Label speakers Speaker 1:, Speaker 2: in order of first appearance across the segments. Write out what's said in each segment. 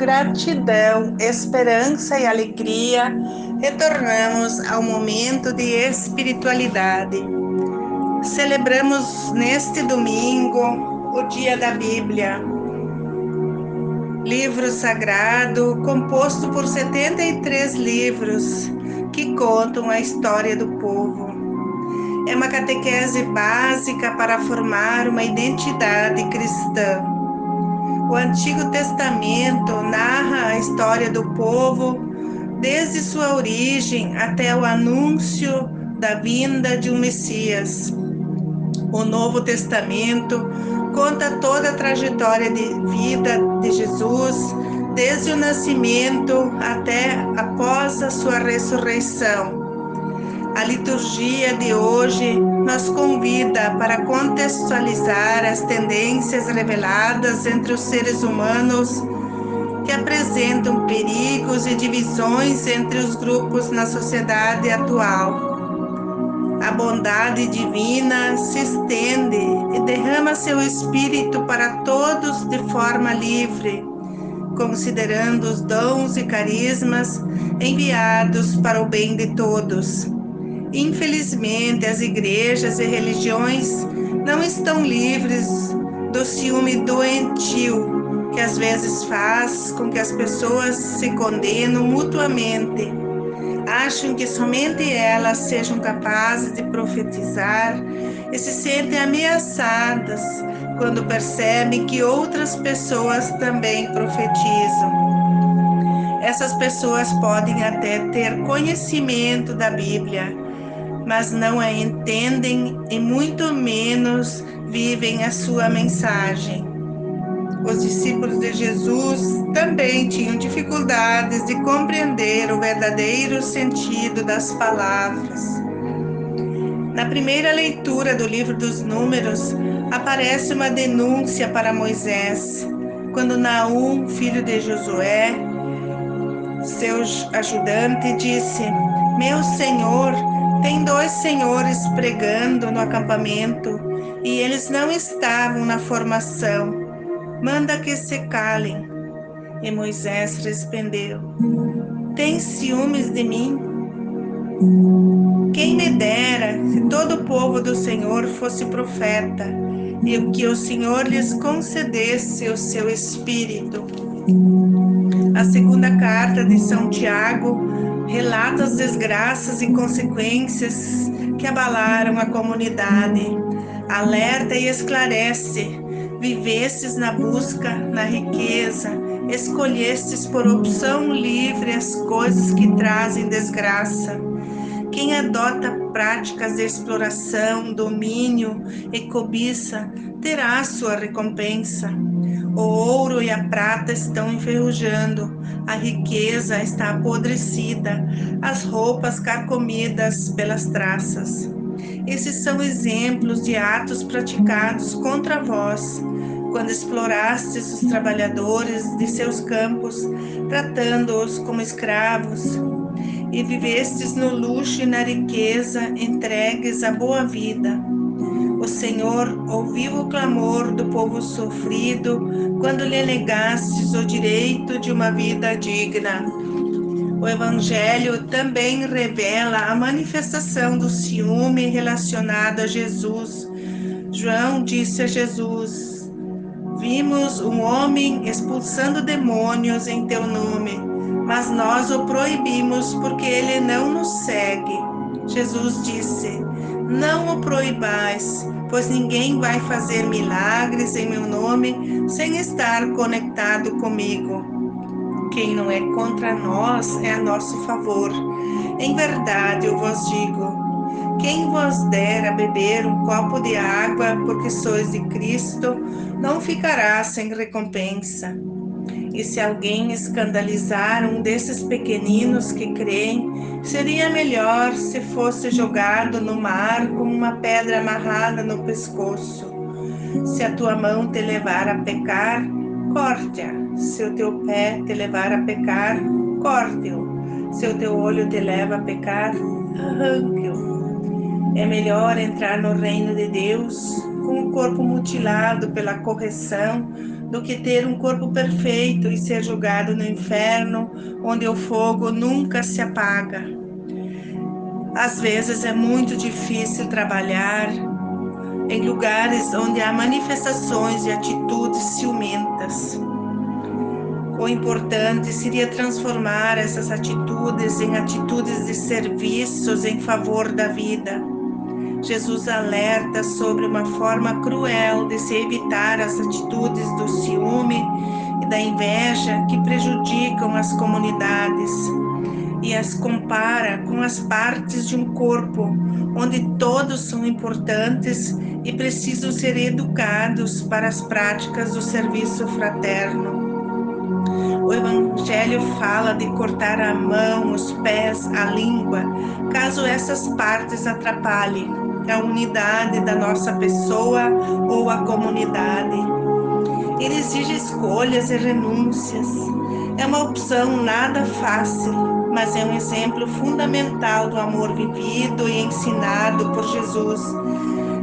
Speaker 1: gratidão, esperança e alegria, retornamos ao momento de espiritualidade. Celebramos neste domingo o Dia da Bíblia, livro sagrado composto por 73 livros que contam a história do povo. É uma catequese básica para formar uma identidade cristã. O Antigo Testamento narra a história do povo desde sua origem até o anúncio da vinda de um Messias. O Novo Testamento conta toda a trajetória de vida de Jesus, desde o nascimento até após a sua ressurreição. A liturgia de hoje nos convida para contextualizar as tendências reveladas entre os seres humanos que apresentam perigos e divisões entre os grupos na sociedade atual. A bondade divina se estende e derrama seu espírito para todos de forma livre, considerando os dons e carismas enviados para o bem de todos. Infelizmente, as igrejas e religiões não estão livres do ciúme doentio que às vezes faz com que as pessoas se condenam mutuamente. Acham que somente elas sejam capazes de profetizar e se sentem ameaçadas quando percebem que outras pessoas também profetizam. Essas pessoas podem até ter conhecimento da Bíblia, mas não a entendem e muito menos vivem a sua mensagem. Os discípulos de Jesus também tinham dificuldades de compreender o verdadeiro sentido das palavras. Na primeira leitura do livro dos Números, aparece uma denúncia para Moisés, quando Naum, filho de Josué, seu ajudante, disse: Meu senhor, tem dois senhores pregando no acampamento e eles não estavam na formação. Manda que se calem. E Moisés respondeu: Tem ciúmes de mim? Quem me dera se todo o povo do Senhor fosse profeta e que o Senhor lhes concedesse o seu espírito. A segunda carta de São Tiago relata as desgraças e consequências que abalaram a comunidade. Alerta e esclarece. Vivestes na busca, na riqueza, escolhestes por opção livre as coisas que trazem desgraça. Quem adota práticas de exploração, domínio e cobiça terá sua recompensa. O ouro e a prata estão enferrujando, a riqueza está apodrecida, as roupas carcomidas pelas traças. Esses são exemplos de atos praticados contra vós, quando explorastes os trabalhadores de seus campos, tratando-os como escravos, e vivestes no luxo e na riqueza, entregues à boa vida o Senhor ouviu o clamor do povo sofrido quando lhe negastes o direito de uma vida digna. O Evangelho também revela a manifestação do ciúme relacionado a Jesus. João disse a Jesus: Vimos um homem expulsando demônios em teu nome, mas nós o proibimos porque ele não nos segue. Jesus disse: não o proibais, pois ninguém vai fazer milagres em meu nome sem estar conectado comigo. Quem não é contra nós é a nosso favor. Em verdade eu vos digo: quem vos der a beber um copo de água porque sois de Cristo, não ficará sem recompensa. E se alguém escandalizar um desses pequeninos que creem, seria melhor se fosse jogado no mar com uma pedra amarrada no pescoço. Se a tua mão te levar a pecar, corte-a. Se o teu pé te levar a pecar, corte-o. Se o teu olho te leva a pecar, arranque-o. É melhor entrar no reino de Deus com o corpo mutilado pela correção do que ter um corpo perfeito e ser julgado no inferno, onde o fogo nunca se apaga. Às vezes é muito difícil trabalhar em lugares onde há manifestações e atitudes ciumentas. O importante seria transformar essas atitudes em atitudes de serviços em favor da vida Jesus alerta sobre uma forma cruel de se evitar as atitudes do ciúme e da inveja que prejudicam as comunidades e as compara com as partes de um corpo onde todos são importantes e precisam ser educados para as práticas do serviço fraterno. O Evangelho fala de cortar a mão, os pés, a língua, caso essas partes atrapalhem a unidade da nossa pessoa ou a comunidade. Ele exige escolhas e renúncias. É uma opção nada fácil, mas é um exemplo fundamental do amor vivido e ensinado por Jesus.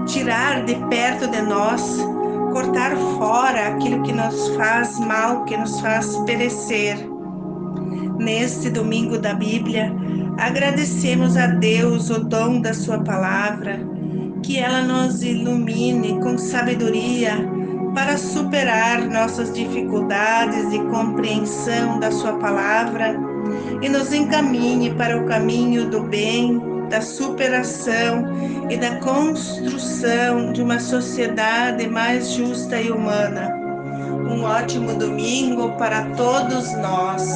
Speaker 1: Tirar de perto de nós, cortar fora aquilo que nos faz mal, que nos faz perecer. Neste domingo da Bíblia, Agradecemos a Deus o dom da Sua palavra, que ela nos ilumine com sabedoria para superar nossas dificuldades de compreensão da Sua palavra e nos encaminhe para o caminho do bem, da superação e da construção de uma sociedade mais justa e humana. Um ótimo domingo para todos nós.